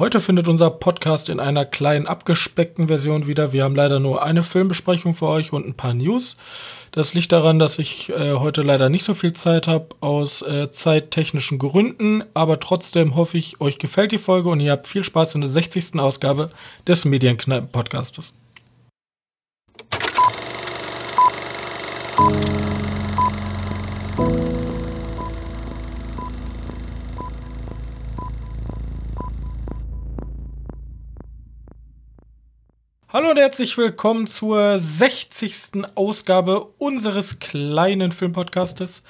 Heute findet unser Podcast in einer kleinen abgespeckten Version wieder. Wir haben leider nur eine Filmbesprechung für euch und ein paar News. Das liegt daran, dass ich äh, heute leider nicht so viel Zeit habe aus äh, zeittechnischen Gründen, aber trotzdem hoffe ich, euch gefällt die Folge und ihr habt viel Spaß in der 60. Ausgabe des Medienkneipen-Podcastes. Hallo und herzlich willkommen zur 60. Ausgabe unseres kleinen Filmpodcastes.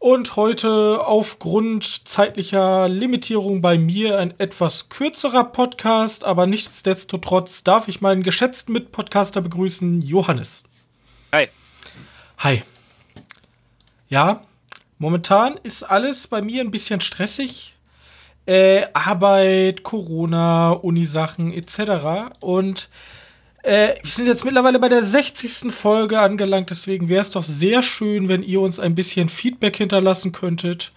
Und heute aufgrund zeitlicher Limitierung bei mir ein etwas kürzerer Podcast, aber nichtsdestotrotz darf ich meinen geschätzten Mitpodcaster begrüßen, Johannes. Hi. Hi. Ja, momentan ist alles bei mir ein bisschen stressig. Äh, Arbeit, Corona, Unisachen etc. Und äh, wir sind jetzt mittlerweile bei der 60. Folge angelangt, deswegen wäre es doch sehr schön, wenn ihr uns ein bisschen Feedback hinterlassen könntet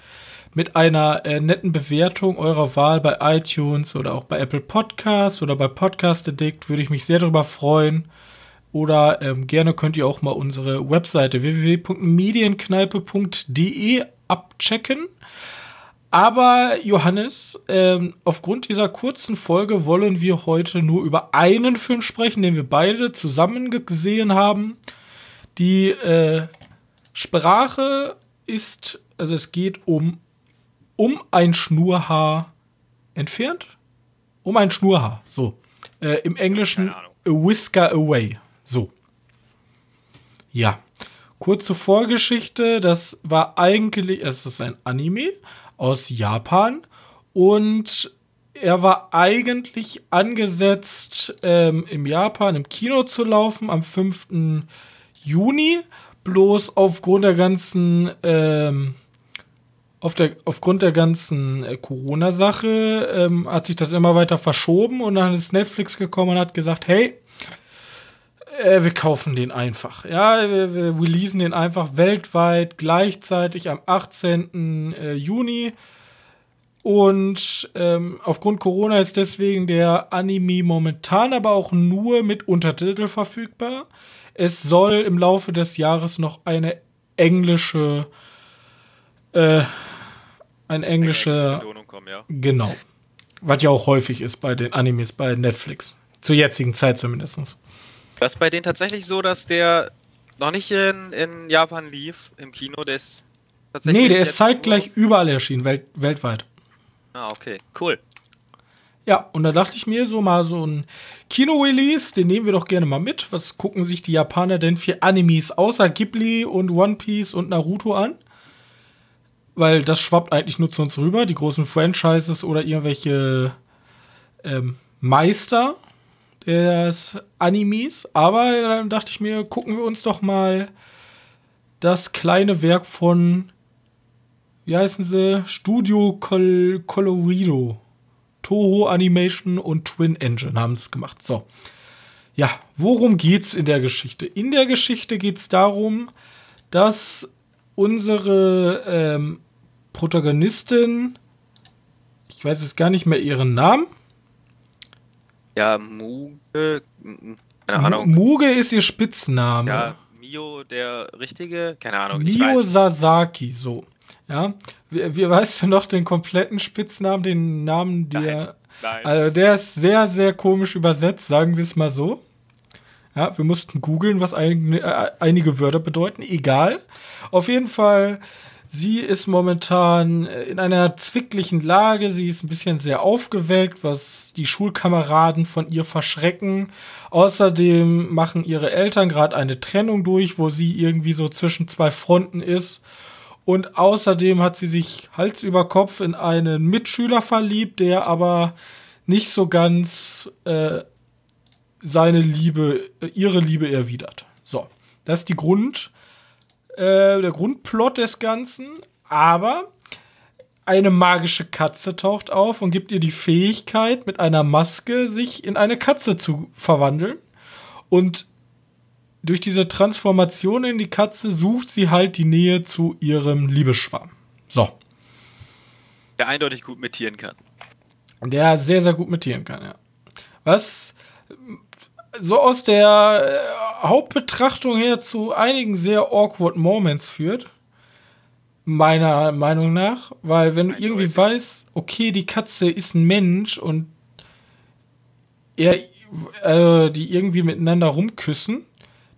mit einer äh, netten Bewertung eurer Wahl bei iTunes oder auch bei Apple Podcast oder bei Podcast Addict. Würde ich mich sehr darüber freuen. Oder ähm, gerne könnt ihr auch mal unsere Webseite www.medienkneipe.de abchecken. Aber Johannes, ähm, aufgrund dieser kurzen Folge wollen wir heute nur über einen Film sprechen, den wir beide zusammen gesehen haben. Die äh, Sprache ist, also es geht um um ein Schnurhaar entfernt, um ein Schnurhaar. So äh, im Englischen a whisker away. So ja. Kurze Vorgeschichte, das war eigentlich, es ist ein Anime aus Japan und er war eigentlich angesetzt, ähm, im Japan im Kino zu laufen am 5. Juni. Bloß aufgrund der ganzen, ähm, auf der, aufgrund der ganzen äh, Corona-Sache ähm, hat sich das immer weiter verschoben und dann ist Netflix gekommen und hat gesagt, hey, äh, wir kaufen den einfach. Ja, wir, wir releasen den einfach weltweit gleichzeitig am 18. Äh, Juni. Und ähm, aufgrund Corona ist deswegen der Anime momentan aber auch nur mit Untertitel verfügbar. Es soll im Laufe des Jahres noch eine englische, äh, ein englische, kommen, ja. genau, was ja auch häufig ist bei den Animes bei Netflix zur jetzigen Zeit zumindest. Das ist bei denen tatsächlich so, dass der noch nicht in, in Japan lief, im Kino. Der ist tatsächlich. Nee, der ist zeitgleich überall erschienen, welt, weltweit. Ah, okay, cool. Ja, und da dachte ich mir so mal so ein Kino-Release, den nehmen wir doch gerne mal mit. Was gucken sich die Japaner denn für Animes außer Ghibli und One Piece und Naruto an? Weil das schwappt eigentlich nur zu uns rüber, die großen Franchises oder irgendwelche ähm, Meister des Animes. Aber dann dachte ich mir, gucken wir uns doch mal das kleine Werk von, wie heißen sie? Studio Col Colorido. Toho Animation und Twin Engine haben es gemacht. So. Ja, worum geht's in der Geschichte? In der Geschichte geht es darum, dass unsere ähm, Protagonistin, ich weiß jetzt gar nicht mehr ihren Namen, ja, Muge. Keine Ahnung. Muge ist ihr Spitzname. Ja, Mio der richtige? Keine Ahnung. Mio Sasaki, so. Ja. Wie, wie weißt du noch den kompletten Spitznamen, den Namen der. Nein, nein. Also der ist sehr, sehr komisch übersetzt, sagen wir es mal so. Ja, wir mussten googeln, was ein, äh, einige Wörter bedeuten. Egal. Auf jeden Fall Sie ist momentan in einer zwicklichen Lage. Sie ist ein bisschen sehr aufgeweckt, was die Schulkameraden von ihr verschrecken. Außerdem machen ihre Eltern gerade eine Trennung durch, wo sie irgendwie so zwischen zwei Fronten ist. Und außerdem hat sie sich Hals über Kopf in einen Mitschüler verliebt, der aber nicht so ganz äh, seine Liebe, ihre Liebe erwidert. So, das ist die Grund, äh, der Grundplot des Ganzen, aber eine magische Katze taucht auf und gibt ihr die Fähigkeit, mit einer Maske sich in eine Katze zu verwandeln. Und durch diese Transformation in die Katze sucht sie halt die Nähe zu ihrem Liebesschwarm. So. Der eindeutig gut mit Tieren kann. Der sehr, sehr gut mit Tieren kann, ja. Was so aus der äh, Hauptbetrachtung her zu einigen sehr awkward Moments führt. Meiner Meinung nach. Weil wenn du irgendwie weißt, okay, die Katze ist ein Mensch und er, äh, die irgendwie miteinander rumküssen,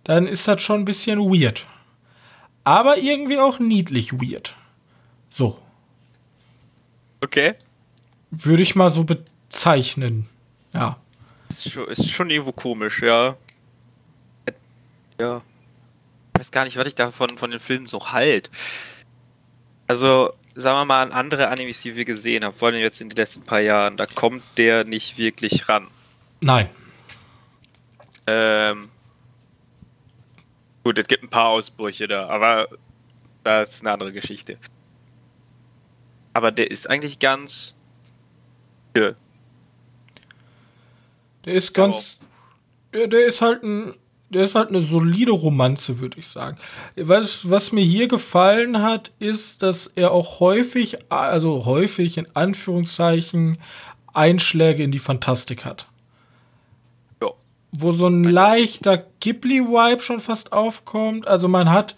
dann ist das schon ein bisschen weird. Aber irgendwie auch niedlich weird. So. Okay. Würde ich mal so bezeichnen. Ja. Ist schon, ist schon irgendwo komisch, ja. Ja. Ich weiß gar nicht, was ich davon von den Filmen so halt. Also, sagen wir mal an andere Animes, die wir gesehen haben, vor allem jetzt in den letzten paar Jahren, da kommt der nicht wirklich ran. Nein. Ähm, gut, es gibt ein paar Ausbrüche da, aber das ist eine andere Geschichte. Aber der ist eigentlich ganz. Ja. Der ist ganz. Der, der ist halt ein. Der ist halt eine solide Romanze, würde ich sagen. Was, was mir hier gefallen hat, ist, dass er auch häufig, also häufig in Anführungszeichen, Einschläge in die Fantastik hat. Ja. Wo so ein leichter Ghibli-Vibe schon fast aufkommt. Also man hat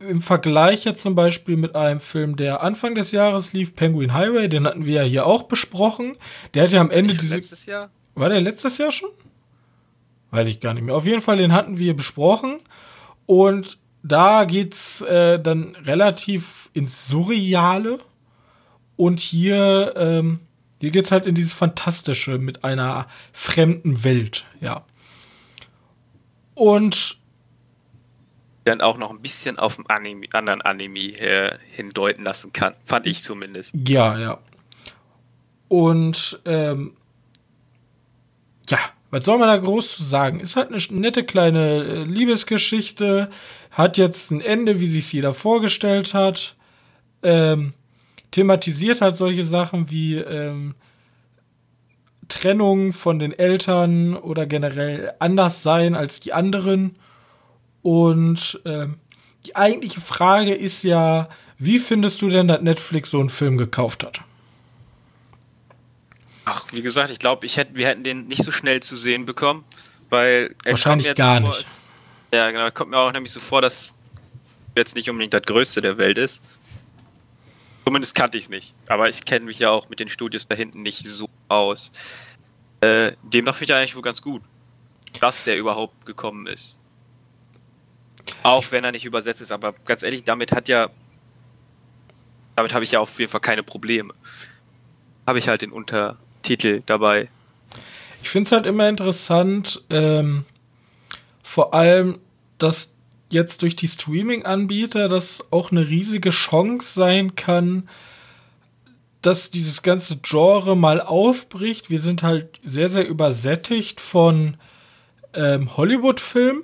im Vergleich jetzt zum Beispiel mit einem Film, der Anfang des Jahres lief, Penguin Highway, den hatten wir ja hier auch besprochen. Der hat ja am Ende diese. Letztes Jahr? War der letztes Jahr schon? Weiß ich gar nicht mehr. Auf jeden Fall, den hatten wir besprochen. Und da geht's äh, dann relativ ins Surreale. Und hier, ähm, hier geht's halt in dieses Fantastische mit einer fremden Welt, ja. Und dann auch noch ein bisschen auf den Anime, anderen Anime äh, hindeuten lassen kann. Fand ich zumindest. Ja, ja. Und ähm, ja, was soll man da groß zu sagen? Ist halt eine nette kleine äh, Liebesgeschichte, hat jetzt ein Ende, wie sich jeder vorgestellt hat. Ähm, thematisiert halt solche Sachen wie ähm, Trennung von den Eltern oder generell anders sein als die anderen. Und ähm, die eigentliche Frage ist ja, wie findest du denn, dass Netflix so einen Film gekauft hat? Ach, wie gesagt, ich glaube, ich hätte, wir hätten den nicht so schnell zu sehen bekommen, weil wahrscheinlich gar vor, nicht. Ja, genau, kommt mir auch nämlich so vor, dass jetzt nicht unbedingt das Größte der Welt ist. Zumindest kannte ich es nicht. Aber ich kenne mich ja auch mit den Studios da hinten nicht so aus. Äh, demnach finde ich eigentlich wohl ganz gut, dass der überhaupt gekommen ist. Auch wenn er nicht übersetzt ist, aber ganz ehrlich, damit hat ja. Damit habe ich ja auf jeden Fall keine Probleme. Habe ich halt den Untertitel dabei. Ich finde es halt immer interessant, ähm, vor allem, dass jetzt durch die Streaming-Anbieter das auch eine riesige Chance sein kann, dass dieses ganze Genre mal aufbricht. Wir sind halt sehr, sehr übersättigt von ähm, Hollywood-Filmen.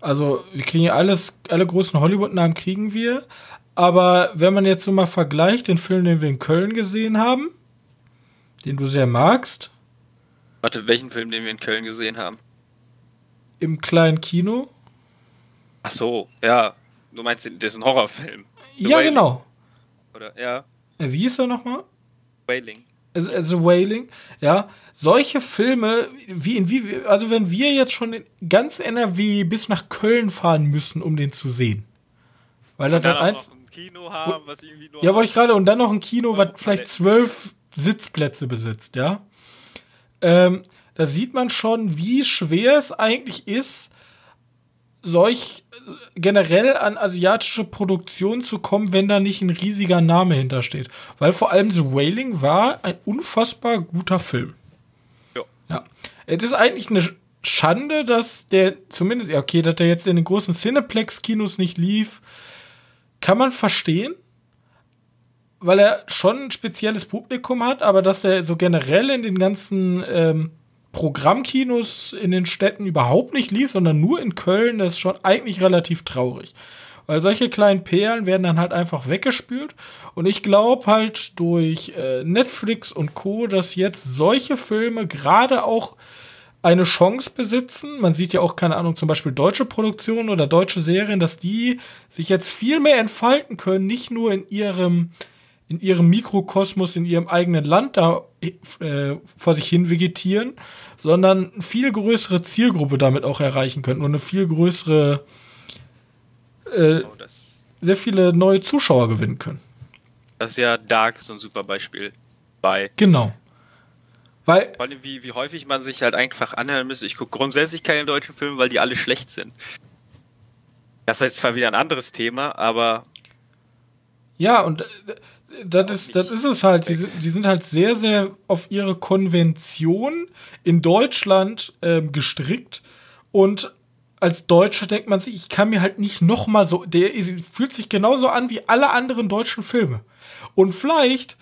Also wir kriegen ja alles, alle großen Hollywood-Namen kriegen wir. Aber wenn man jetzt so mal vergleicht, den Film, den wir in Köln gesehen haben, den du sehr magst. Warte, welchen Film, den wir in Köln gesehen haben? Im kleinen Kino. Ach so, ja. Du meinst, das ist ein Horrorfilm. The ja, Wailing. genau. Oder, ja. Äh, wie ist er nochmal? Wailing. Also, also Wailing, ja. Solche Filme, wie in wie, also wenn wir jetzt schon in ganz NRW bis nach Köln fahren müssen, um den zu sehen. Weil das dann eins. Haben, ja, wollte ich gerade, und dann noch ein Kino, was vielleicht zwölf Sitzplätze besitzt, ja. Ähm, da sieht man schon, wie schwer es eigentlich ist, solch äh, generell an asiatische Produktion zu kommen, wenn da nicht ein riesiger Name hintersteht. Weil vor allem The Wailing war ein unfassbar guter Film. Ja. ja. Es ist eigentlich eine Schande, dass der zumindest, okay, dass der jetzt in den großen Cineplex-Kinos nicht lief, kann man verstehen, weil er schon ein spezielles Publikum hat, aber dass er so generell in den ganzen ähm, Programmkinos in den Städten überhaupt nicht lief, sondern nur in Köln, das ist schon eigentlich relativ traurig. Weil solche kleinen Perlen werden dann halt einfach weggespült. Und ich glaube halt durch äh, Netflix und Co., dass jetzt solche Filme gerade auch eine Chance besitzen. Man sieht ja auch, keine Ahnung, zum Beispiel deutsche Produktionen oder deutsche Serien, dass die sich jetzt viel mehr entfalten können, nicht nur in ihrem in ihrem Mikrokosmos, in ihrem eigenen Land da äh, vor sich hin vegetieren, sondern eine viel größere Zielgruppe damit auch erreichen können und eine viel größere, äh, oh, sehr viele neue Zuschauer gewinnen können. Das ist ja Dark so ein super Beispiel bei. Genau. Weil, Vor allem, wie, wie häufig man sich halt einfach anhören müsste. Ich gucke grundsätzlich keine deutschen Filme, weil die alle schlecht sind. Das ist jetzt zwar wieder ein anderes Thema, aber. Ja, und äh, das ist, das ist es halt. Die, die, sind halt sehr, sehr auf ihre Konvention in Deutschland äh, gestrickt. Und als Deutscher denkt man sich, ich kann mir halt nicht noch mal so. Der fühlt sich genauso an wie alle anderen deutschen Filme. Und vielleicht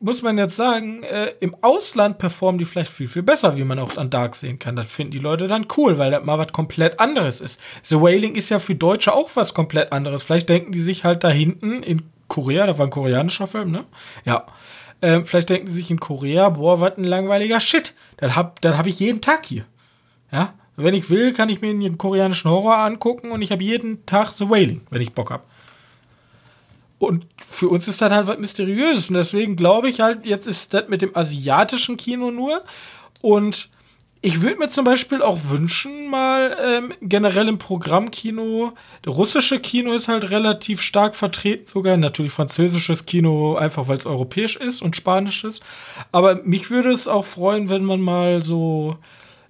muss man jetzt sagen, äh, im Ausland performen die vielleicht viel, viel besser, wie man auch an Dark sehen kann. Das finden die Leute dann cool, weil das mal was komplett anderes ist. The Wailing ist ja für Deutsche auch was komplett anderes. Vielleicht denken die sich halt da hinten in Korea, da war ein koreanischer Film, ne? Ja. Ähm, vielleicht denken die sich in Korea, boah, was ein langweiliger Shit. Das hab, das hab ich jeden Tag hier. Ja. Wenn ich will, kann ich mir einen koreanischen Horror angucken und ich habe jeden Tag The Wailing, wenn ich Bock hab. Und für uns ist das halt was Mysteriöses. Und deswegen glaube ich halt, jetzt ist das mit dem asiatischen Kino nur. Und ich würde mir zum Beispiel auch wünschen, mal ähm, generell im Programmkino, das russische Kino ist halt relativ stark vertreten, sogar natürlich französisches Kino, einfach weil es europäisch ist und spanisches. Aber mich würde es auch freuen, wenn man mal so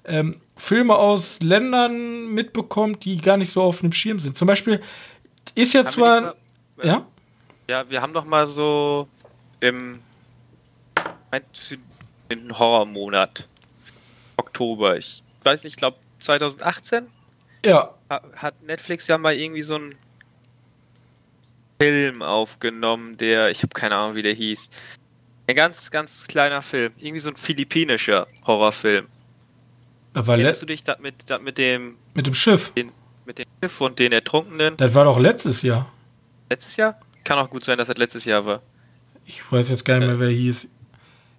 ähm, Filme aus Ländern mitbekommt, die gar nicht so auf dem Schirm sind. Zum Beispiel ist ja zwar. Ja? Ja, wir haben doch mal so im den Horrormonat Oktober, ich weiß nicht, ich glaube 2018. Ja. Hat Netflix ja mal irgendwie so einen Film aufgenommen, der, ich habe keine Ahnung, wie der hieß. Ein ganz, ganz kleiner Film. Irgendwie so ein philippinischer Horrorfilm. Erinnerst du dich da mit, da mit dem. Mit dem Schiff? Den, mit dem Schiff und den Ertrunkenen? Das war doch letztes Jahr. Letztes Jahr? Kann auch gut sein, dass das letztes Jahr war. Ich weiß jetzt gar nicht mehr, wer hieß.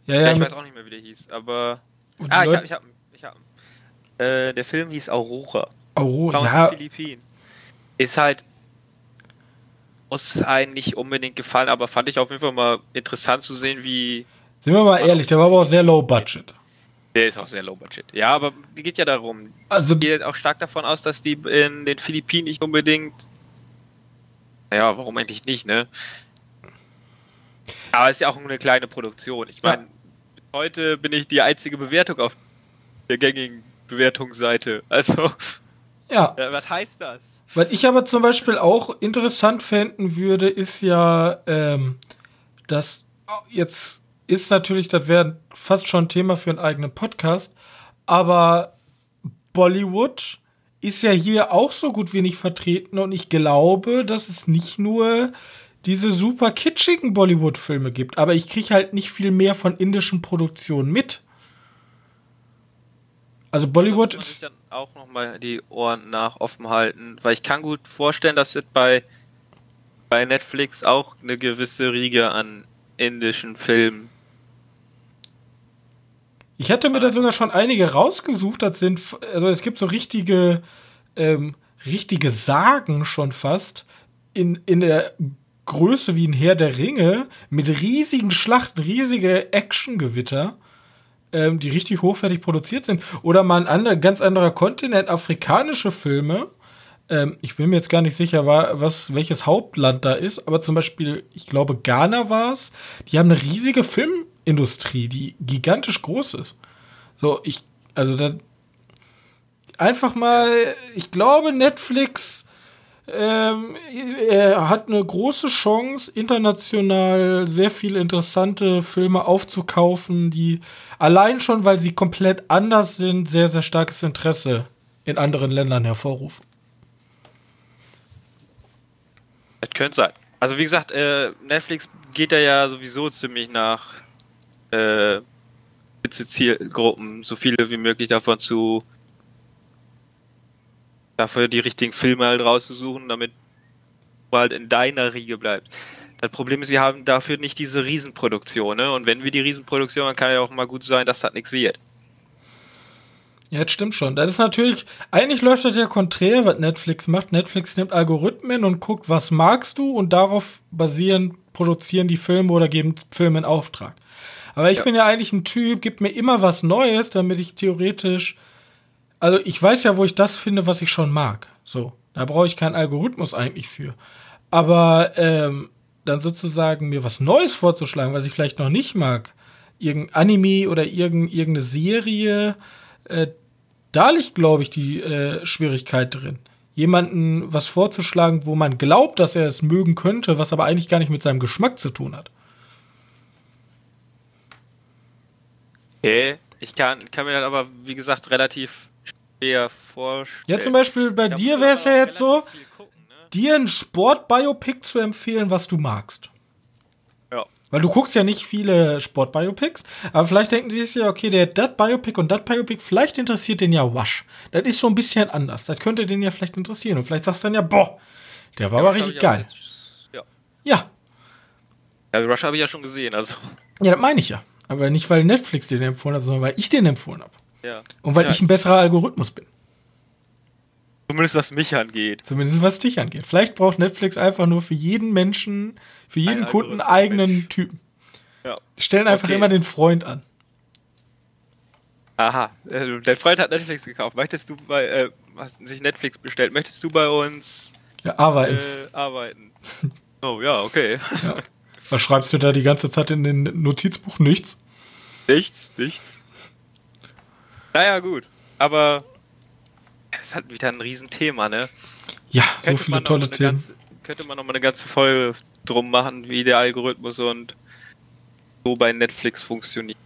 Ja, ja, ja ich weiß auch nicht mehr, wie der hieß, aber. Ah, ich hab, ich hab, ich hab. Äh, der Film hieß Aurora. Aurora, aus ja. den Philippinen. Ist halt. Muss einen nicht unbedingt gefallen, aber fand ich auf jeden Fall mal interessant zu sehen, wie. Sind wir mal ehrlich, der war aber auch sehr low budget. Der ist auch sehr low budget. Ja, aber geht ja darum. Also geht auch stark davon aus, dass die in den Philippinen nicht unbedingt ja, warum eigentlich nicht, ne? Aber es ist ja auch eine kleine Produktion. Ich meine, ja. Heute bin ich die einzige Bewertung auf der gängigen Bewertungsseite. Also, ja. Äh, was heißt das? Was ich aber zum Beispiel auch interessant fänden würde, ist ja, ähm, dass jetzt ist natürlich, das wäre fast schon ein Thema für einen eigenen Podcast, aber Bollywood ist ja hier auch so gut wie nicht vertreten und ich glaube, dass es nicht nur diese super kitschigen Bollywood-Filme gibt, aber ich kriege halt nicht viel mehr von indischen Produktionen mit. Also Bollywood da muss man dann auch noch mal die Ohren nach offen halten, weil ich kann gut vorstellen, dass es bei bei Netflix auch eine gewisse Riege an indischen Filmen ich hätte mir da sogar schon einige rausgesucht. Das sind, also es gibt so richtige, ähm, richtige Sagen schon fast in, in der Größe wie ein Herr der Ringe mit riesigen Schlachten, riesige Actiongewitter, ähm, die richtig hochwertig produziert sind. Oder mal ein anderer, ganz anderer Kontinent, afrikanische Filme. Ähm, ich bin mir jetzt gar nicht sicher, was, welches Hauptland da ist, aber zum Beispiel, ich glaube, Ghana war es. Die haben eine riesige Film Industrie, die gigantisch groß ist. So, ich, also da, einfach mal, ich glaube, Netflix ähm, er hat eine große Chance, international sehr viele interessante Filme aufzukaufen, die allein schon, weil sie komplett anders sind, sehr, sehr starkes Interesse in anderen Ländern hervorrufen. Das könnte sein. Also wie gesagt, äh, Netflix geht da ja sowieso ziemlich nach äh, Zielgruppen, so viele wie möglich davon zu dafür die richtigen Filme halt rauszusuchen, damit du halt in deiner Riege bleibst. Das Problem ist, wir haben dafür nicht diese Riesenproduktion, ne? Und wenn wir die Riesenproduktion, dann kann ja auch mal gut sein, dass das nichts wird. Ja, das stimmt schon. Das ist natürlich, eigentlich läuft das ja konträr, was Netflix macht. Netflix nimmt Algorithmen und guckt, was magst du und darauf basierend produzieren die Filme oder geben Filme in Auftrag. Aber ich Ja. bin ja eigentlich ein Typ, gibt mir immer was Neues, damit ich theoretisch. Also ich weiß ja, wo ich das finde, was ich schon mag. So, da brauche ich keinen Algorithmus eigentlich für. Aber ähm, dann sozusagen mir was Neues vorzuschlagen, was ich vielleicht noch nicht mag, irgendein Anime oder irgend, irgendeine Serie, äh, da liegt, glaube ich, die äh, Schwierigkeit drin. Jemanden was vorzuschlagen, wo man glaubt, dass er es mögen könnte, was aber eigentlich gar nicht mit seinem Geschmack zu tun hat. Okay. Ich kann, kann mir dann aber, wie gesagt, relativ schwer vorstellen. Ja, zum Beispiel bei Da dir wäre es ja jetzt so, gucken, ne? dir ein Sportbiopic zu empfehlen, was du magst. Ja. Weil du guckst ja nicht viele Sportbiopics, aber vielleicht denken die sich ja, okay, der das Biopic und das Biopic, vielleicht interessiert den ja Wasch. Das ist so ein bisschen anders. Das könnte den ja vielleicht interessieren. Und vielleicht sagst du dann ja, boah, der war aber Rush hab richtig geil. jetzt- Ja. Ja, ja, Rush habe ich ja schon gesehen, also. ja, das meine ich ja. Aber nicht, weil Netflix den empfohlen hat, sondern weil ich den empfohlen habe. Ja. Und weil ja, ich ein besserer Algorithmus bin. Zumindest was mich angeht. Zumindest was dich angeht. Vielleicht braucht Netflix einfach nur für jeden Menschen, für jeden Ein Kunden eigenen Mensch. Typen. Ja. Stellen einfach Okay. immer den Freund an. Aha, äh, dein Freund hat Netflix gekauft. Möchtest du bei, äh, hast sich Netflix bestellt? Möchtest du bei uns Ja, arbeiten. äh, arbeiten? Oh, ja, okay. Was schreibst du da die ganze Zeit in den Notizbuch? Nichts. Nichts, nichts. Naja, gut. Aber es hat wieder ein Riesenthema, ne? Ja, so Könnte viele man noch tolle Themen. Ganze, könnte man noch mal eine ganze Folge drum machen, wie der Algorithmus und so bei Netflix funktioniert.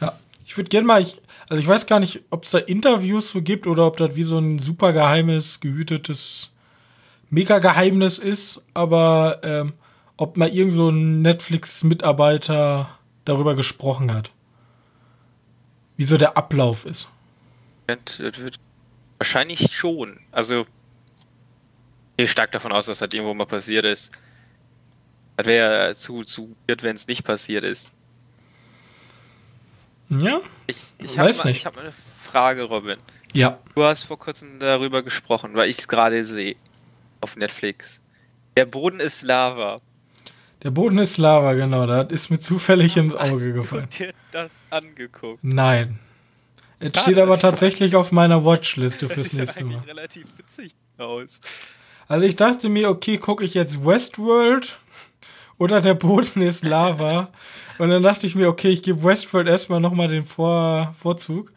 Ja. Ich würde gerne mal, ich, also ich weiß gar nicht, ob es da Interviews so gibt oder ob das wie so ein super geheimes, gehütetes Mega-Geheimnis ist, aber ähm, ob mal irgend so ein Netflix-Mitarbeiter darüber gesprochen hat. Wie so der Ablauf ist. Wahrscheinlich schon. Also, ich gehe stark davon aus, dass das irgendwo mal passiert ist. Das wäre ja zu, zu weird, wenn es nicht passiert ist. Ja? Ich, ich habe Weiß mal, nicht. ich hab mal eine Frage, Robin. Ja. Du hast vor kurzem darüber gesprochen, weil ich es gerade sehe. Auf Netflix. Der Boden ist Lava. Der Boden ist Lava, genau. Das ist mir zufällig ins Hast Auge du gefallen. dir das angeguckt? Nein. Es steht aber tatsächlich auf meiner Watchliste fürs nächste Mal. relativ witzig aus. Also ich dachte mir, okay, gucke ich jetzt Westworld oder der Boden ist Lava. Und dann dachte ich mir, okay, ich gebe Westworld erstmal nochmal den Vor Vorzug.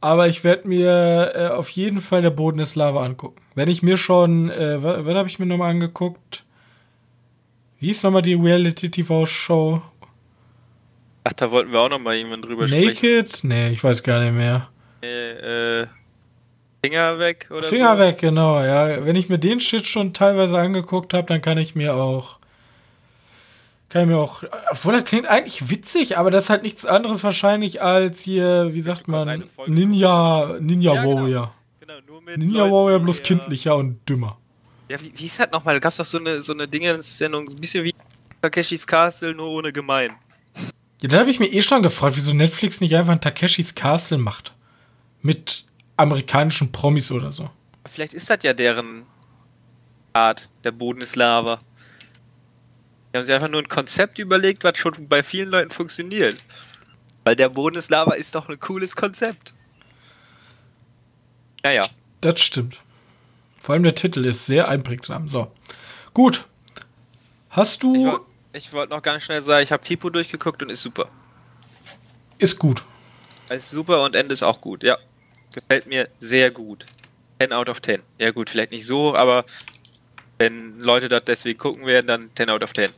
Aber ich werde mir äh, auf jeden Fall der Boden ist Lava angucken. Wenn ich mir schon, äh, was, was habe ich mir nochmal angeguckt? Wie ist nochmal die Reality-TV-Show? Ach, da wollten wir auch noch mal jemand drüber sprechen. Naked? Nee, ich weiß gar nicht mehr. Äh, äh, Finger weg oder Finger so? weg, genau, ja. Wenn ich mir den Shit schon teilweise angeguckt habe, dann kann ich mir auch. Kann ich mir auch. Obwohl, das klingt eigentlich witzig, aber das ist halt nichts anderes wahrscheinlich als hier, wie sagt man, Ninja, Ninja Ja, genau. Warrior. Genau, nur mit Ninja Leuten, Warrior bloß eher- kindlicher und dümmer. Ja, wie, wie ist das nochmal? Da gab es doch so eine, so eine Dinge-Sendung, ein bisschen wie Takeshis Castle, nur ohne gemein. Ja, da habe ich mir eh schon gefragt, wieso Netflix nicht einfach ein Takeshis Castle macht. Mit amerikanischen Promis oder so. Vielleicht ist das ja deren Art. Der Boden ist Lava. Die haben sich einfach nur ein Konzept überlegt, was schon bei vielen Leuten funktioniert. Weil der Boden ist Lava ist doch ein cooles Konzept. Naja. Das stimmt. Vor allem der Titel ist sehr einprägsam. So. Gut. Hast Ich du. wollte ich wollt noch ganz schnell sagen, ich habe Tipo durchgeguckt und ist super. Ist gut. Ist super und Ende ist auch gut, ja. Gefällt mir sehr gut. 10 out of 10. Ja gut, vielleicht nicht so, aber wenn Leute das deswegen gucken werden, dann 10 out of 10.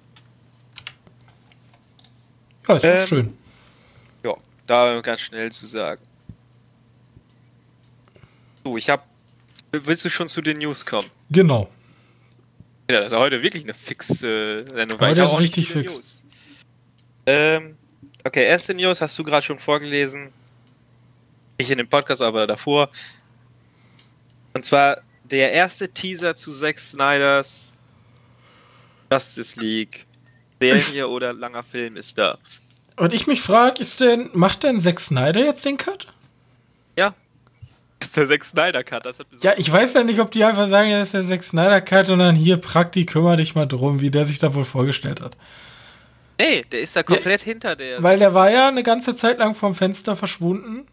Ja, ist Ähm, schön. Ja, da ganz schnell zu sagen. So, ich hab. Willst du schon zu den News kommen? Genau. Ja, das ist heute wirklich eine fixe äh, Sendung. Heute ist richtig fix. News. Ähm, okay, erste News hast du gerade schon vorgelesen. Nicht in dem Podcast, aber davor. Und zwar der erste Teaser zu Zack Snyders Justice League. Serie oder langer Film ist da. Und ich mich frage, ist denn, macht denn Zack Snyder jetzt den Cut? Ja. Ist der Zack Snyder Cut. Ja, ich weiß ja nicht, ob die einfach sagen, ja, das ist der Zack Snyder Cut und dann hier, Prakti, kümmere dich mal drum, wie der sich da wohl vorgestellt hat. nee, der ist da komplett hinter der. Weil der war ja eine ganze Zeit lang vom Fenster verschwunden,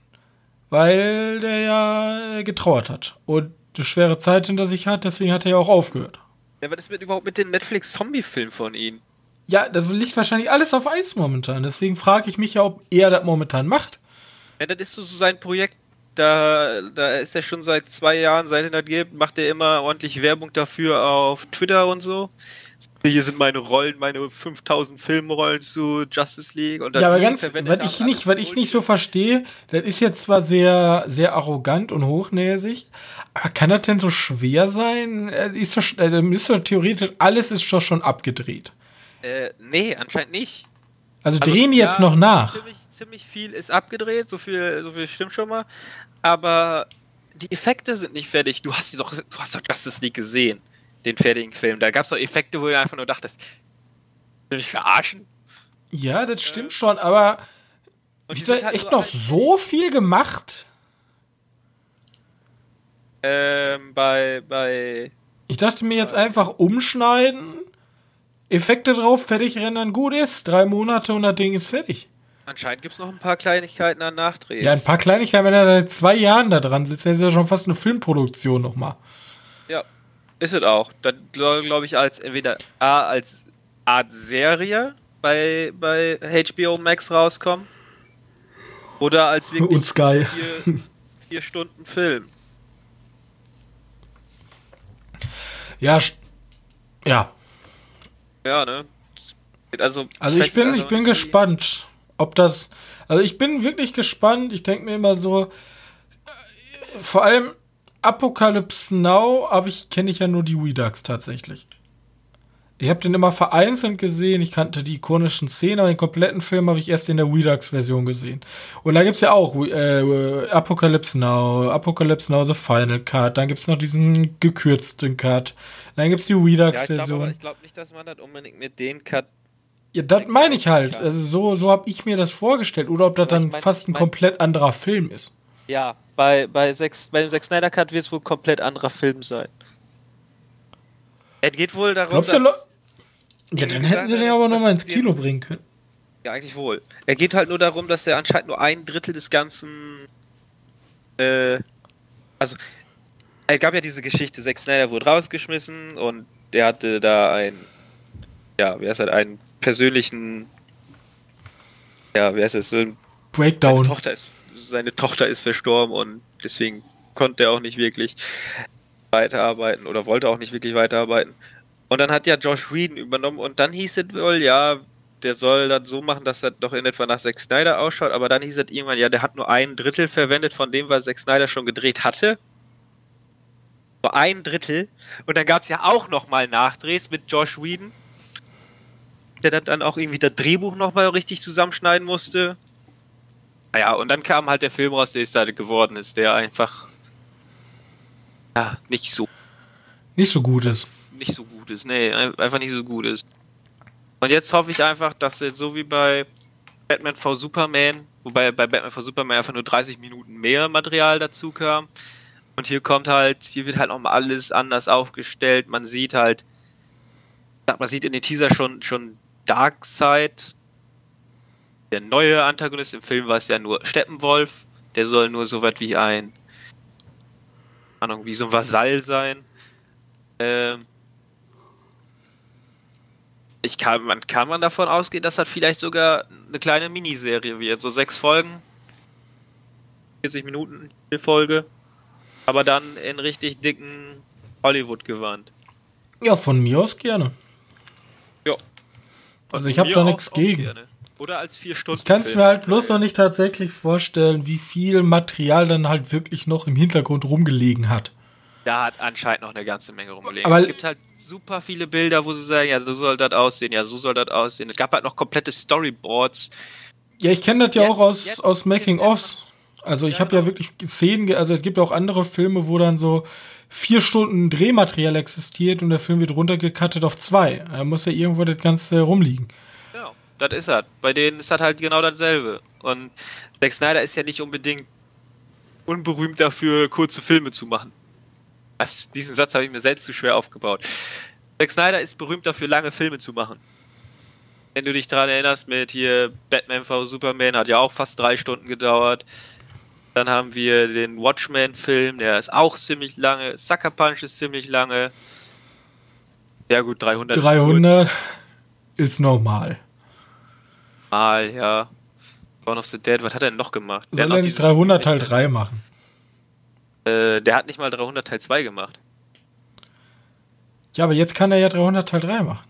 weil der ja äh, getrauert hat und eine schwere Zeit hinter sich hat, deswegen hat er ja auch aufgehört. Ja, was ist mit überhaupt mit dem Netflix-Zombie-Film von ihm? Ja, das liegt wahrscheinlich alles auf Eis momentan. Deswegen frage ich mich ja, ob er das momentan macht. Ja, das ist so sein Projekt. Da, da ist er schon seit zwei Jahren, seit er das gibt, macht er immer ordentlich Werbung dafür auf Twitter und so. Hier sind meine Rollen, meine 5000 Filmrollen zu Justice League. Und Ja, aber ganz, was ich nicht, was ich nicht so verstehe, das ist jetzt zwar sehr, sehr arrogant und hochnäsig, aber kann das denn so schwer sein? Äh, Ist doch, äh, ist doch theoretisch, alles ist doch schon abgedreht. Äh, nee, anscheinend nicht. Also, Also, drehen die jetzt ja, noch nach. Ziemlich, ziemlich viel ist abgedreht, so viel, so viel stimmt schon mal. Aber die Effekte sind nicht fertig. Du hast, doch, du hast doch Justice League gesehen, den fertigen Film. Da gab es doch Effekte, wo du einfach nur dachtest, will mich verarschen? Ja, das stimmt schon, aber wird da halt echt noch so viel gemacht? Ähm, bei, bei. Ich dachte mir jetzt einfach umschneiden, Effekte drauf, fertig rendern, gut ist. Drei Monate und das Ding ist fertig. Anscheinend gibt es noch ein paar Kleinigkeiten an Nachdrehs. Ja, ein paar Kleinigkeiten, wenn er seit zwei Jahren da dran sitzt, dann ist ja schon fast eine Filmproduktion nochmal. Ja, ist es auch. Das soll, glaube ich, als entweder A, als Art Serie bei, bei HBO Max rauskommen. Oder als wirklich Und Sky. vier, vier Stunden Film. Ja, ja. Ja, ne? Also, Also ich bin, also ich bin gespannt, ob das. Also ich bin wirklich gespannt. Ich denke mir immer so, äh, vor allem Apocalypse Now, aber ich kenne ich ja nur die Redux tatsächlich. Ich habe den immer vereinzelt gesehen. Ich kannte die ikonischen Szenen, aber den kompletten Film habe ich erst in der Redux-Version gesehen. Und da gibt es ja auch äh, Apocalypse Now, Apocalypse Now The Final Cut. Dann gibt es noch diesen gekürzten Cut. Dann gibt es die Ja, ich glaube glaub nicht, dass man das unbedingt mit den Cut. Ja, das meine ich halt. Also so, so habe ich mir das vorgestellt. Oder ob das ich dann mein- fast ein komplett anderer Film ist. Ja, bei, bei, Sex, bei dem Zack Snyder Cut wird es wohl ein komplett anderer Film sein. Es geht wohl darum, Glaubst du, dass. Lo- ja, dann hätten sie den aber noch mal das ins Kino bringen können. Ja, eigentlich wohl. Er geht halt nur darum, dass er anscheinend nur ein Drittel des ganzen. Äh, also, es gab ja diese Geschichte, Zack Snyder wurde rausgeschmissen und der hatte da ein. Ja, wie heißt das? Einen persönlichen. Ja, wie heißt das? So ein seine Breakdown. Tochter, ist, seine Tochter ist verstorben und deswegen konnte er auch nicht wirklich weiterarbeiten oder wollte auch nicht wirklich weiterarbeiten. Und dann hat ja Josh Whedon übernommen und dann hieß es wohl, ja, der soll das so machen, dass das doch in etwa nach Zack Snyder ausschaut, aber dann hieß es irgendwann, ja, der hat nur ein Drittel verwendet von dem, was Zack Snyder schon gedreht hatte. Nur ein Drittel. Und dann gab es ja auch nochmal Nachdrehs mit Josh Whedon, der dann auch irgendwie das Drehbuch nochmal richtig zusammenschneiden musste. Naja, und dann kam halt der Film raus, der es halt geworden ist, der einfach ja, nicht so Nicht so gut ist. nicht so gut ist. Nee, ein- einfach nicht so gut ist. Und jetzt hoffe ich einfach, dass jetzt so wie bei Batman v Superman, wobei bei Batman v Superman einfach nur 30 Minuten mehr Material dazu kam. Und hier kommt halt, hier wird halt nochmal alles anders aufgestellt. Man sieht halt, man sieht in den Teaser schon, schon Darkseid. Der neue Antagonist im Film war es ja nur Steppenwolf. Der soll nur so was wie ein, Ahnung, wie so ein Vasall sein. Ähm, ich kann, man, kann man davon ausgehen, dass das vielleicht sogar eine kleine Miniserie wird. So sechs Folgen. 40 Minuten die Folge. Aber dann in richtig dicken Hollywood-Gewand. Ja, von mir aus gerne. Also ich hab Mir da auch gegen. gerne. Oder als vier Stunden. Ich kann es mir halt bloß noch nicht tatsächlich vorstellen, wie viel Material dann halt wirklich noch im Hintergrund rumgelegen hat. Da hat anscheinend noch eine ganze Menge rumgelegen. Aber- es gibt halt super viele Bilder, wo sie sagen, ja, so soll das aussehen, ja, so soll das aussehen. Es gab halt noch komplette Storyboards. Ja, ich kenne das ja Jetzt- auch aus, jetzt- aus Making-ofs. Also ich Ja, habe ja genau. wirklich Szenen, also es gibt ja auch andere Filme, wo dann so vier Stunden Drehmaterial existiert und der Film wird runtergecuttet auf zwei. Da muss ja irgendwo das Ganze rumliegen. Ja, das ist das. Bei denen ist das halt genau dasselbe. Und Zack Snyder ist ja nicht unbedingt unberühmt dafür, kurze Filme zu machen. Das, diesen Satz habe ich mir selbst zu schwer aufgebaut. Zack Snyder ist berühmt dafür, lange Filme zu machen. Wenn du dich daran erinnerst, mit hier Batman v Superman hat ja auch fast drei Stunden gedauert. Dann haben wir den Watchmen-Film, der ist auch ziemlich lange. Sucker Punch ist ziemlich lange. Ja gut, 300. 300 ist, ist normal. Mal, ja. Dawn of the Dead, was hat er denn noch gemacht? Soll er nicht 300 Teil 3 machen? Äh, der hat nicht mal 300 Teil 2 gemacht. Ja, aber jetzt kann er ja 300 Teil 3 machen.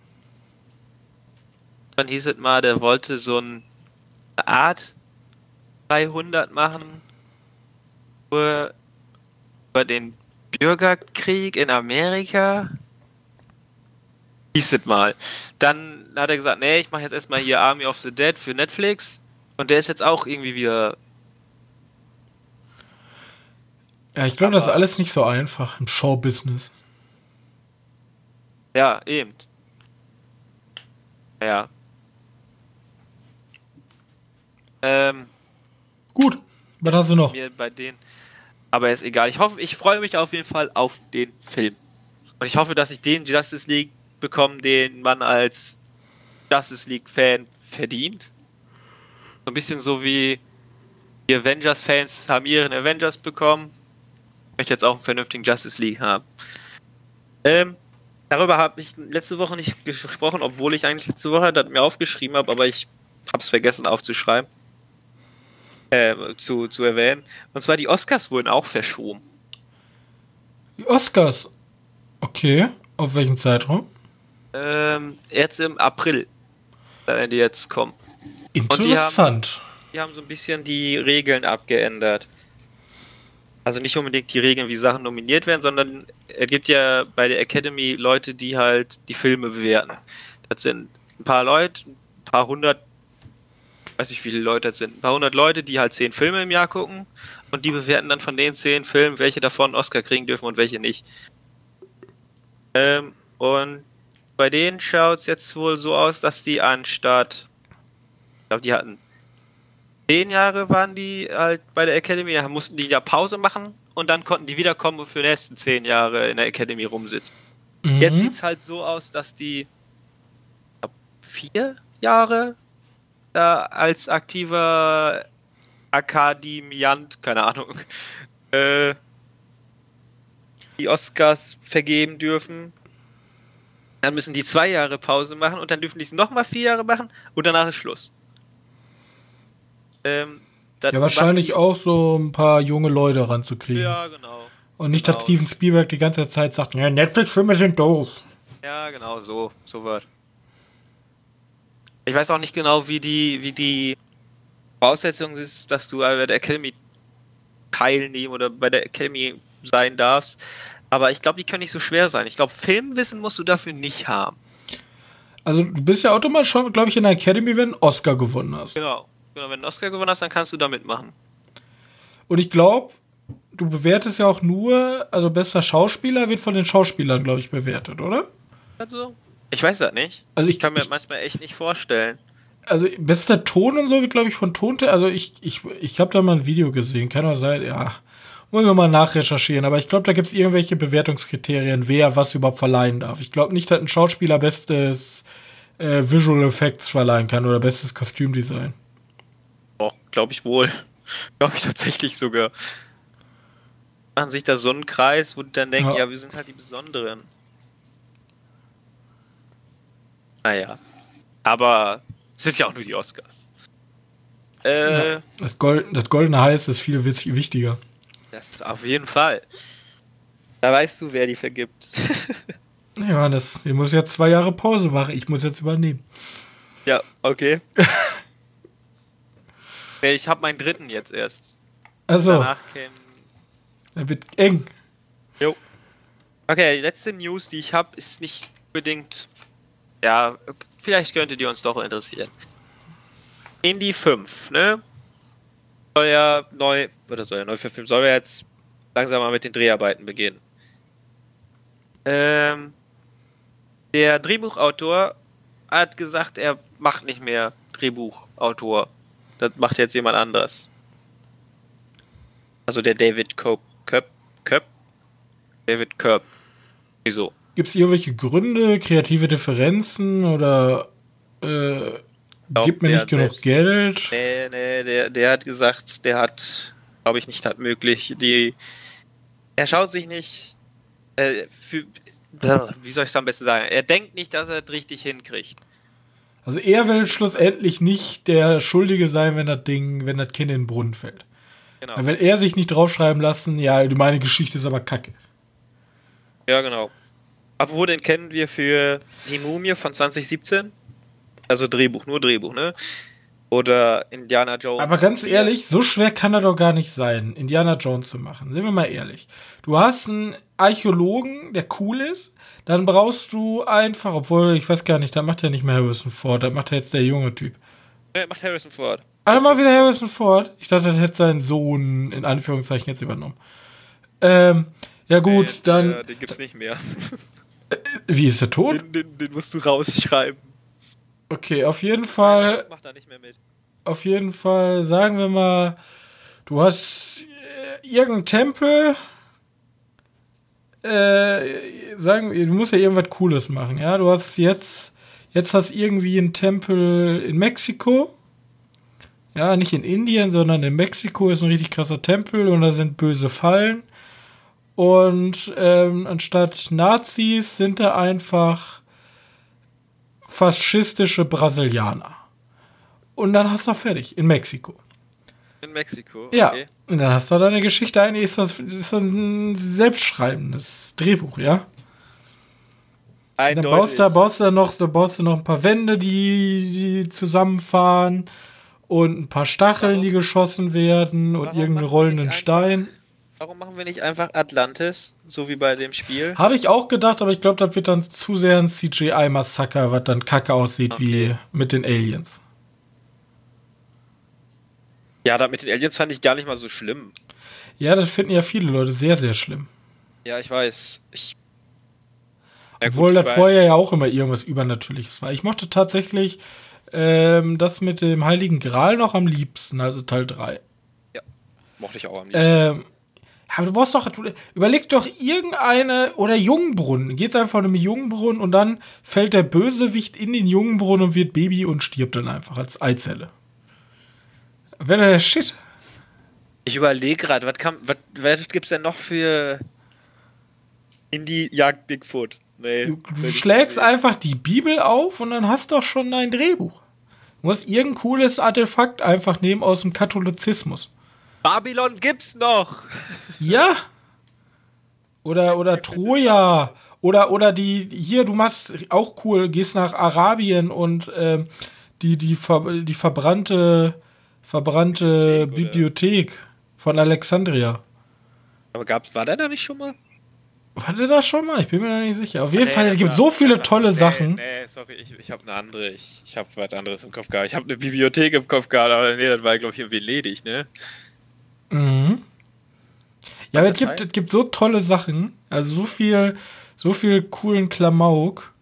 Dann hieß es mal, der wollte so eine Art 300 machen. Über, über den Bürgerkrieg in Amerika. Hieß es mal. Dann hat er gesagt, nee, ich mache jetzt erstmal hier Army of the Dead für Netflix. Und der ist jetzt auch irgendwie wieder. Ja, ich glaube, das ist alles nicht so einfach im Showbusiness. Ja, eben. Ja. Ähm. Gut, was hast du noch? Mir bei denen. Aber ist egal. Ich hoffe, ich freue mich auf jeden Fall auf den Film. Und ich hoffe, dass ich den Justice League bekomme, den man als Justice League Fan verdient. So ein bisschen so wie die Avengers-Fans haben ihren Avengers bekommen. Ich möchte jetzt auch einen vernünftigen Justice League haben. Ähm, darüber habe ich letzte Woche nicht gesprochen, obwohl ich eigentlich letzte Woche das mir aufgeschrieben habe, aber ich habe es vergessen aufzuschreiben. Äh, zu, zu erwähnen. Und zwar die Oscars wurden auch verschoben. Die Oscars? Okay. Auf welchen Zeitraum? Ähm, jetzt im April. Wenn die jetzt kommen. Interessant. Die haben, die haben so ein bisschen die Regeln abgeändert. Also nicht unbedingt die Regeln, wie Sachen nominiert werden, sondern es gibt ja bei der Academy Leute, die halt die Filme bewerten. Das sind ein paar Leute, ein paar hundert, weiß nicht, wie viele Leute das sind, ein paar hundert Leute, die halt zehn Filme im Jahr gucken und die bewerten dann von den zehn Filmen, welche davon einen Oscar kriegen dürfen und welche nicht. Ähm, und bei denen schaut es jetzt wohl so aus, dass die anstatt glaube, die hatten zehn Jahre waren die halt bei der Academy, da mussten die ja Pause machen und dann konnten die wiederkommen und für die nächsten zehn Jahre in der Academy rumsitzen. Mhm. Jetzt sieht es halt so aus, dass die glaub, vier Jahre da als aktiver Akademiant, keine Ahnung, äh, die Oscars vergeben dürfen. Dann müssen die zwei Jahre Pause machen und dann dürfen die es nochmal vier Jahre machen und danach ist Schluss. Ähm, ja, wahrscheinlich auch so ein paar junge Leute ranzukriegen. Ja, genau. Und nicht, genau. dass Steven Spielberg die ganze Zeit sagt, ja, Netflix-Filme sind doof. Ja, genau, so, so wird. Ich weiß auch nicht genau, wie die, wie die Voraussetzung ist, dass du bei der Academy teilnehmen oder bei der Academy sein darfst. Aber ich glaube, die können nicht so schwer sein. Ich glaube, Filmwissen musst du dafür nicht haben. Also du bist ja automatisch schon, glaube ich, in der Academy, wenn du einen Oscar gewonnen hast. Genau. Genau, wenn du einen Oscar gewonnen hast, dann kannst du da mitmachen. Und ich glaube, du bewertest ja auch nur, also bester Schauspieler wird von den Schauspielern, glaube ich, bewertet, oder? Also, ich weiß das nicht. Also ich, ich kann mir ich, manchmal echt nicht vorstellen. Also bester Ton und so wird, glaube ich, von Tonte. Also ich, ich, ich habe da mal ein Video gesehen, kann auch sein, ja. Muss wir mal nachrecherchieren, aber ich glaube, da gibt es irgendwelche Bewertungskriterien, wer was überhaupt verleihen darf. Ich glaube nicht, dass ein Schauspieler bestes äh, Visual Effects verleihen kann oder bestes Kostümdesign. Oh, glaube ich wohl. glaube ich tatsächlich sogar. Machen sich da so einen Kreis, wo die dann denken, ja. ja, wir sind halt die Besonderen. Naja. Aber es sind ja auch nur die Oscars. Äh, ja, das, Gold, das goldene Heiß ist viel wichtiger. Das auf jeden Fall. Da weißt du, wer die vergibt. Johannes, ich muss jetzt zwei Jahre Pause machen. Ich muss jetzt übernehmen. Ja, okay. Ich habe meinen dritten jetzt erst. Also. Danach käme. Er wird eng. Jo. Okay, die letzte News, die ich habe, ist nicht unbedingt. Ja, vielleicht könnte die uns doch interessieren. Indie 5, ne? Soll ja neu, oder soll ja neu verfilmt, soll ja jetzt langsam mal mit den Dreharbeiten beginnen. Ähm, der Drehbuchautor hat gesagt, er macht nicht mehr Drehbuchautor das macht jetzt jemand anders. Also der David Cope. Köp? Köp? David Köp. Wieso? Gibt es irgendwelche Gründe, kreative Differenzen oder äh, gibt mir nicht genug selbst, Geld? Nee, nee, der, der hat gesagt, der hat, glaube ich, nicht hat möglich. Die, er schaut sich nicht äh, für, wie soll ich es am besten sagen? Er denkt nicht, dass er es richtig hinkriegt. Also er will schlussendlich nicht der Schuldige sein, wenn das Ding, wenn das Kind in den Brunnen fällt. Genau. Dann will er sich nicht draufschreiben lassen, ja, meine Geschichte ist aber kacke. Ja, genau. Aber wo den kennen wir für die Mumie von 2017? Also Drehbuch, nur Drehbuch, ne? Oder Indiana Jones. Aber ganz ehrlich, so schwer kann er doch gar nicht sein, Indiana Jones zu machen. Sind wir mal ehrlich. Du hast einen Archäologen, der cool ist, dann brauchst du einfach, obwohl ich weiß gar nicht, da macht er nicht mehr Harrison Ford, da macht er jetzt der junge Typ. Ja, macht Harrison Ford. Also mal wieder Harrison Ford. Ich dachte, er hätte seinen Sohn in Anführungszeichen jetzt übernommen. Ähm, ja gut, nee, dann. Ja, den gibt's nicht mehr. Wie ist er tot? Den, den, den musst du rausschreiben. Okay, auf jeden Fall. Macht er nicht mehr mit. Auf jeden Fall, sagen wir mal, du hast äh, irgendeinen Tempel. Äh, sagen wir, du musst ja irgendwas Cooles machen, ja. Du hast jetzt, jetzt hast irgendwie einen Tempel in Mexiko. Ja, nicht in Indien, sondern in Mexiko ist ein richtig krasser Tempel und da sind böse Fallen. Und ähm, anstatt Nazis sind da einfach faschistische Brasilianer. Und dann hast du fertig, in Mexiko. In Mexiko? Okay. Ja, und dann hast du deine Geschichte, eigentlich ist das, ist das ein selbstschreibendes Drehbuch, ja? Eindeutig. Dann baust du, baust du noch, da baust du noch ein paar Wände, die, die zusammenfahren und ein paar Stacheln, Warum? die geschossen werden und Warum irgendeinen rollenden Stein. Warum machen wir nicht einfach Atlantis, so wie bei dem Spiel? Habe ich auch gedacht, aber ich glaube, das wird dann zu sehr ein CGI-Massaker, was dann kacke aussieht okay. wie mit den Aliens. Ja, das mit den Aliens fand ich gar nicht mal so schlimm. Ja, das finden ja viele Leute sehr, sehr schlimm. Ja, ich weiß. Ich ja, Obwohl das vorher ja auch immer irgendwas Übernatürliches war. Ich mochte tatsächlich ähm, das mit dem Heiligen Gral noch am liebsten, also Teil 3. Ja, mochte ich auch am liebsten. Ähm, aber du brauchst doch, überleg doch irgendeine, oder Jungbrunnen. Geht einfach in einem Jungbrunnen und dann fällt der Bösewicht in den Jungbrunnen und wird Baby und stirbt dann einfach als Eizelle. Wäre der Shit. Ich überlege gerade, was, was, was gibt's denn noch für Indie Jagd Bigfoot? Nee, du, du schlägst einfach die Bibel auf und dann hast du doch schon dein Drehbuch. Du musst irgendein cooles Artefakt einfach nehmen aus dem Katholizismus. Babylon gibt's noch. Ja. Oder, oder Troja. Oder, oder die, hier, du machst auch cool, gehst nach Arabien und äh, die, die, ver, die verbrannte, verbrannte Bibliothek, Bibliothek von Alexandria. Aber gab's, war der da nicht schon mal? War der da schon mal? Ich bin mir da nicht sicher. Auf jeden nee, Fall, es gibt so viele tolle nee, Sachen. Nee, sorry, ich, ich habe eine andere. Ich, ich habe was anderes im Kopf gehabt. Ich habe eine Bibliothek im Kopf gehabt, aber nee, das war, glaube ich, in Venedig, ne? Mhm. Ja, aber es gibt, es gibt so tolle Sachen. Also so viel, so viel coolen Klamauk.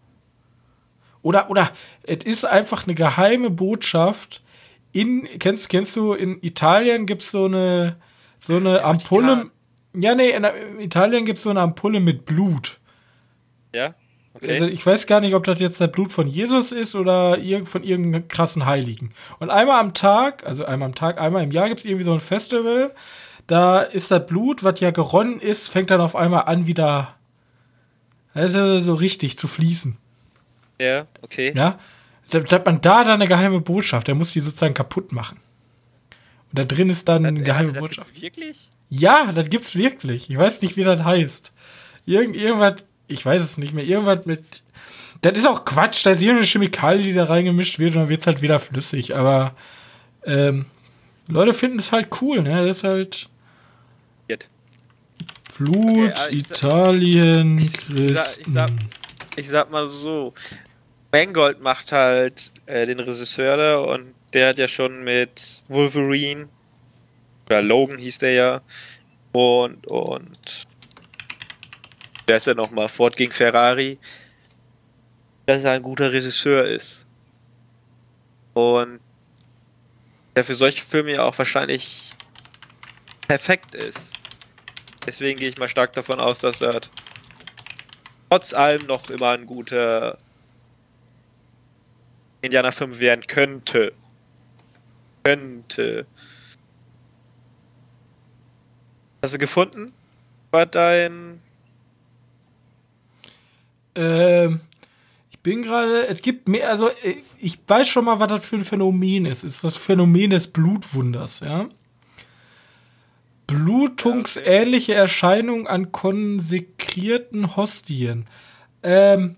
Oder, oder, es ist einfach eine geheime Botschaft. In, kennst, kennst du, in Italien gibt es so eine, so eine Ampulle. Ja, nee, in Italien gibt es so eine Ampulle mit Blut. Ja? Okay. Also ich weiß gar nicht, ob das jetzt das Blut von Jesus ist oder von irgendeinem krassen Heiligen. Und einmal am Tag, also einmal am Tag, einmal im Jahr gibt es irgendwie so ein Festival. Da ist das Blut, was ja geronnen ist, fängt dann auf einmal an, wieder also so richtig zu fließen. Ja, okay. Ja, da hat man da dann eine geheime Botschaft. Der muss die sozusagen kaputt machen. Und da drin ist dann eine geheime das Botschaft. Gibt's wirklich? Ja, das gibt's wirklich. Ich weiß nicht, wie das heißt. Irgend, irgendwas ich weiß es nicht mehr, irgendwas mit. Das ist auch Quatsch, da ist irgendeine Chemikalie, die da reingemischt wird und dann wird es halt wieder flüssig. Aber ähm, Leute finden es halt cool, ne? Das ist halt. Jetzt. Blut, okay, ich Italien, ich, ich, sag, ich, sag, ich sag mal so: Mangold macht halt äh, den Regisseur da und der hat ja schon mit Wolverine, oder Logan hieß der ja, und, und wer ist ja nochmal, Ford gegen Ferrari, dass er ein guter Regisseur ist. Und der für solche Filme ja auch wahrscheinlich perfekt ist. Deswegen gehe ich mal stark davon aus, dass er trotz allem noch immer ein guter Indiana 5 werden könnte. Könnte. Hast du gefunden? War dein. Ähm, ich bin gerade, es gibt mehr, also äh, ich weiß schon mal, was das für ein Phänomen ist. Es ist das Phänomen des Blutwunders, ja. Blutungsähnliche Erscheinungen an konsekrierten Hostien. Ähm,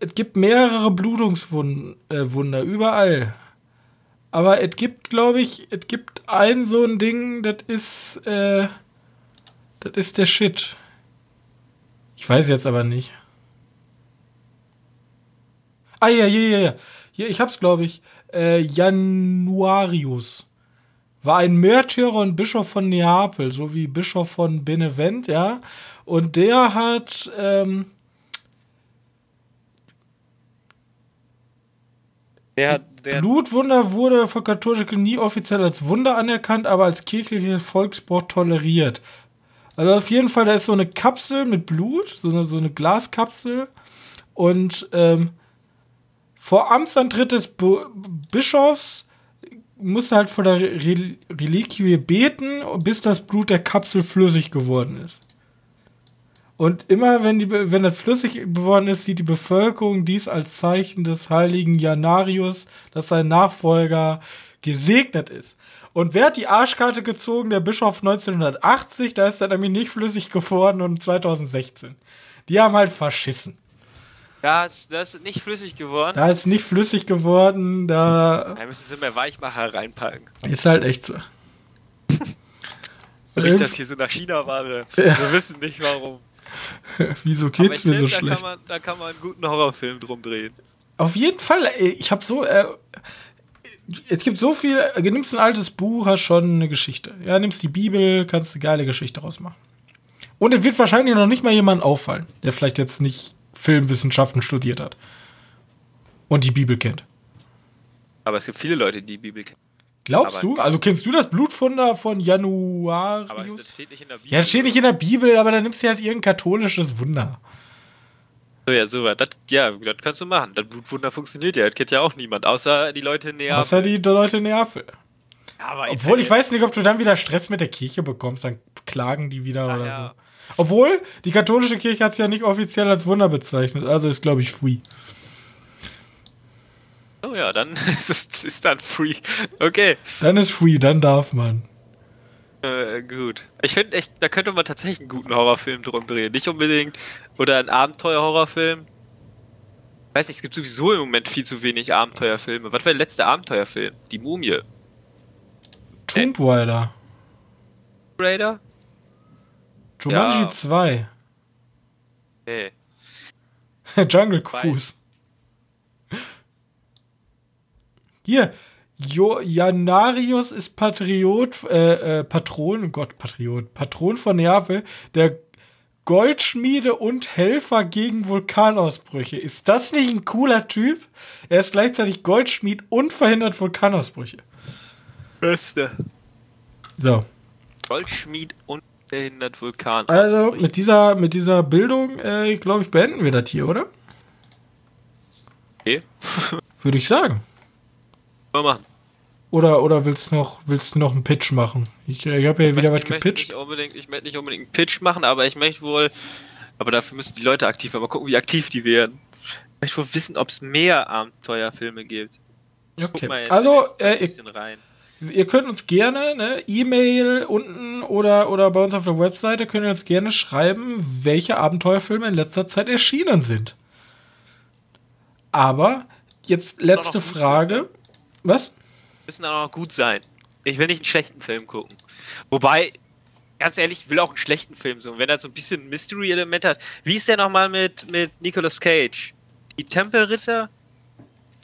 es gibt mehrere Blutungswunder äh, überall. Aber es gibt, glaube ich, es gibt ein so ein Ding, das ist, äh, das ist der Shit. Ich weiß jetzt aber nicht. Ah, ja, ja, ja, ja. Ich hab's, glaube ich. Äh, Januarius war ein Märtyrer und Bischof von Neapel, so wie Bischof von Benevent, ja. Und der hat, ähm, Der, der Blutwunder wurde von Katholiken nie offiziell als Wunder anerkannt, aber als kirchlicher Volkssport toleriert. Also auf jeden Fall, da ist so eine Kapsel mit Blut, so eine, so eine Glaskapsel. Und ähm, vor Amtsantritt des Bo Bischofs musste halt vor der Re Reliquie beten, bis das Blut der Kapsel flüssig geworden ist. Und immer wenn, die, wenn das flüssig geworden ist, sieht die Bevölkerung dies als Zeichen des heiligen Janarius, dass sein Nachfolger gesegnet ist. Und wer hat die Arschkarte gezogen? Der Bischof 1980, da ist er nämlich nicht flüssig geworden und 2016. Die haben halt verschissen. Ja, das, das ist nicht flüssig geworden. Da ist nicht flüssig geworden, da. Da müssen sie mehr Weichmacher reinpacken. Ist halt echt so. Nicht, dass hier so nach China war. Ja. Wir wissen nicht warum. Wieso geht's mir find, so schlecht? Kann man, da kann man einen guten Horrorfilm drum drehen. Auf jeden Fall, ich habe so. Äh, es gibt so viel. Äh, nimmst ein altes Buch, hast schon eine Geschichte. Ja, nimmst die Bibel, kannst eine geile Geschichte rausmachen. Und es wird wahrscheinlich noch nicht mal jemand auffallen, der vielleicht jetzt nicht Filmwissenschaften studiert hat. Und die Bibel kennt. Aber es gibt viele Leute, die die Bibel kennen. Glaubst aber du? Also kennst du das Blutfunder von Januarius? Aber das steht nicht in der Bibel. Ja, das steht nicht in der Bibel, aber dann nimmst du halt irgendein katholisches Wunder. So, ja, so, das, ja, das kannst du machen. Das Blutwunder funktioniert ja. Das kennt ja auch niemand, außer die Leute in Neapel. Außer die Leute in Neapel. Ja, Obwohl, ich weiß nicht, ob du dann wieder Stress mit der Kirche bekommst, dann klagen die wieder ah, oder ja. so. Obwohl, die katholische Kirche hat es ja nicht offiziell als Wunder bezeichnet, also ist, glaube ich, free. Oh ja, dann ist es ist dann free. Okay. Dann ist free, dann darf man. Äh, gut. Ich finde echt, da könnte man tatsächlich einen guten Horrorfilm drum drehen. Nicht unbedingt. Oder einen Abenteuer-Horrorfilm. Ich weiß nicht, es gibt sowieso im Moment viel zu wenig Abenteuerfilme. Was war der letzte Abenteuerfilm? Die Mumie. Tomb Raider. Raider? Jumanji ja. 2. Hey. Jungle Cruise. Hier, jo Janarius ist Patriot, äh, äh, Patron, Gott, Patriot, Patron von Neapel, der Goldschmiede und Helfer gegen Vulkanausbrüche. Ist das nicht ein cooler Typ? Er ist gleichzeitig Goldschmied und verhindert Vulkanausbrüche. Beste. So. Goldschmied und verhindert Vulkanausbrüche. Also mit dieser, mit dieser Bildung, äh, glaube ich, beenden wir das hier, oder? Okay. Würde ich sagen. Mal machen. Oder, oder willst du noch, willst du noch einen Pitch machen? Ich, ich habe ja ich wieder was gepitcht. Unbedingt, ich möchte nicht unbedingt einen Pitch machen, aber ich möchte wohl, aber dafür müssen die Leute aktiv werden. Mal gucken, wie aktiv die werden. Ich möchte wohl wissen, ob es mehr Abenteuerfilme gibt. Okay. Mal, also, äh, ihr, ihr, könnt uns gerne, ne, E-Mail unten oder, oder bei uns auf der Webseite könnt ihr uns gerne schreiben, welche Abenteuerfilme in letzter Zeit erschienen sind. Aber jetzt letzte Frage. Ne? Was? Müssen auch noch gut sein. Ich will nicht einen schlechten Film gucken. Wobei, ganz ehrlich, ich will auch einen schlechten Film so. Wenn er so ein bisschen Mystery-Element hat. Wie ist der nochmal mit, mit Nicolas Cage? Die Tempelritter?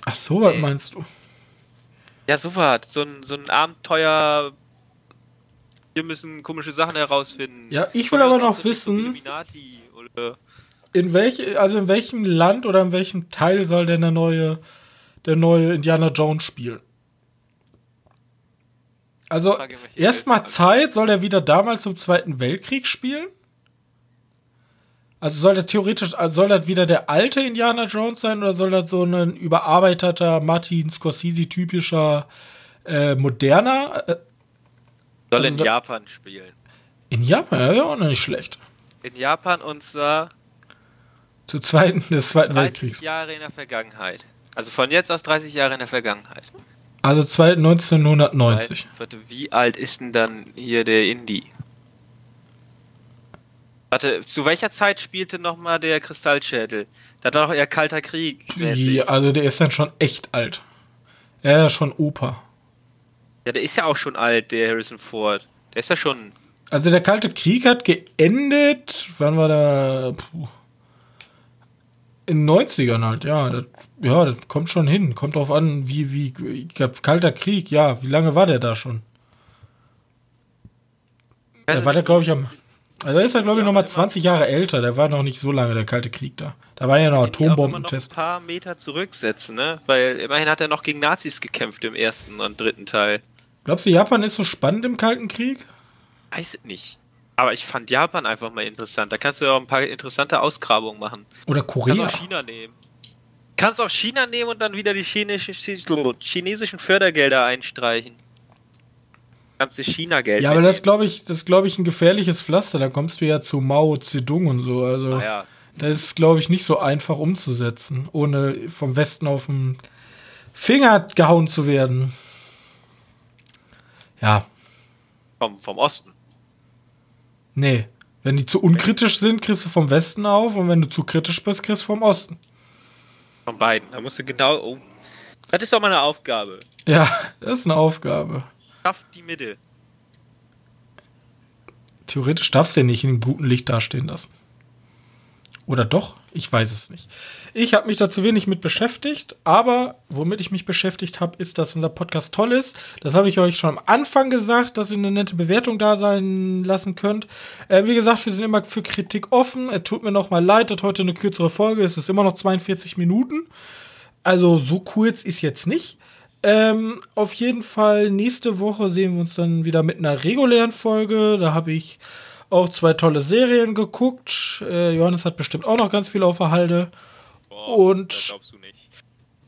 Ach so, was meinst du? Ja, so was. So ein, so ein Abenteuer. Wir müssen komische Sachen herausfinden. Ja, ich will aber noch wissen. In welch, also in welchem Land oder in welchem Teil soll denn der neue der neue Indiana Jones spielen. Also, erstmal. Zeit, soll er wieder damals zum Zweiten Weltkrieg spielen? Also soll das theoretisch, also soll das wieder der alte Indiana Jones sein oder soll das so ein überarbeiteter, Martin Scorsese-typischer, äh, moderner? Äh, Soll also in da- Japan spielen. in Japan, ja, ja, auch noch nicht schlecht. In Japan und zwar Zu Zweiten des Zweiten 30 Weltkriegs. Jahre in der Vergangenheit. Also von jetzt aus 30 Jahre in der Vergangenheit. Also zwei- 1990. Warte, wie alt ist denn dann hier der Indie? Warte, zu welcher Zeit spielte nochmal der Kristallschädel? Da war doch eher Kalter Krieg. mäßig. Ja, also der ist dann schon echt alt. Ja, schon Opa. Ja, der ist ja auch schon alt, der Harrison Ford. Der ist ja schon. Also der Kalte Krieg hat geendet, wann war der? Puh. In den 90ern halt, ja. Das, ja, das kommt schon hin. Kommt drauf an, wie, wie, Kalter Krieg, ja. Wie lange war der da schon? Der war der, glaube ich, am. Also ist er, glaube ich, noch mal 20 Jahre älter. Der war noch nicht so lange, der Kalte Krieg da. Da war ja noch noch ein paar Meter zurücksetzen, ne? Weil immerhin hat er noch gegen Nazis gekämpft im ersten und dritten Teil. Glaubst du, Japan ist so spannend im Kalten Krieg? Weiß es nicht. Aber ich fand Japan einfach mal interessant. Da kannst du ja auch ein paar interessante Ausgrabungen machen. Oder Kannst Korea? auch China nehmen. Kannst auch China nehmen und dann wieder die chinesische, chinesischen Fördergelder einstreichen. Du China-Geld Ja, aber das glaube ich, das glaube ich ein gefährliches Pflaster. Da kommst du ja zu Mao Zedong und so. Also Ah, ja. das ist, glaube ich, nicht so einfach umzusetzen, ohne vom Westen auf den Finger gehauen zu werden. Ja, Vom, vom Osten. nee. Wenn die zu unkritisch sind, kriegst du vom Westen auf und wenn du zu kritisch bist, kriegst du vom Osten. Von beiden. Da musst du genau. Oh. Das ist doch mal eine Aufgabe. Ja, das ist eine Aufgabe. Schafft die Mitte. Theoretisch darfst du ja nicht in einem guten Licht dastehen lassen. Oder doch? Ich weiß es nicht. Ich habe mich da zu wenig mit beschäftigt, aber womit ich mich beschäftigt habe, ist, dass unser Podcast toll ist. Das habe ich euch schon am Anfang gesagt, dass ihr eine nette Bewertung da sein lassen könnt. Äh, wie gesagt, wir sind immer für Kritik offen. Es tut mir noch mal leid, dass heute eine kürzere Folge ist. Es ist immer noch 42 Minuten. Also so kurz ist jetzt nicht. Ähm, auf jeden Fall, nächste Woche sehen wir uns dann wieder mit einer regulären Folge. Da habe ich auch zwei tolle Serien geguckt. Äh, Johannes hat bestimmt auch noch ganz viel auf der Halde. Und- Das glaubst du nicht.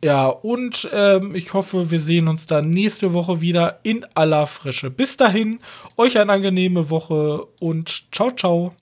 Ja, und ähm, ich hoffe, wir sehen uns dann nächste Woche wieder in aller Frische. Bis dahin, euch eine angenehme Woche und ciao, ciao.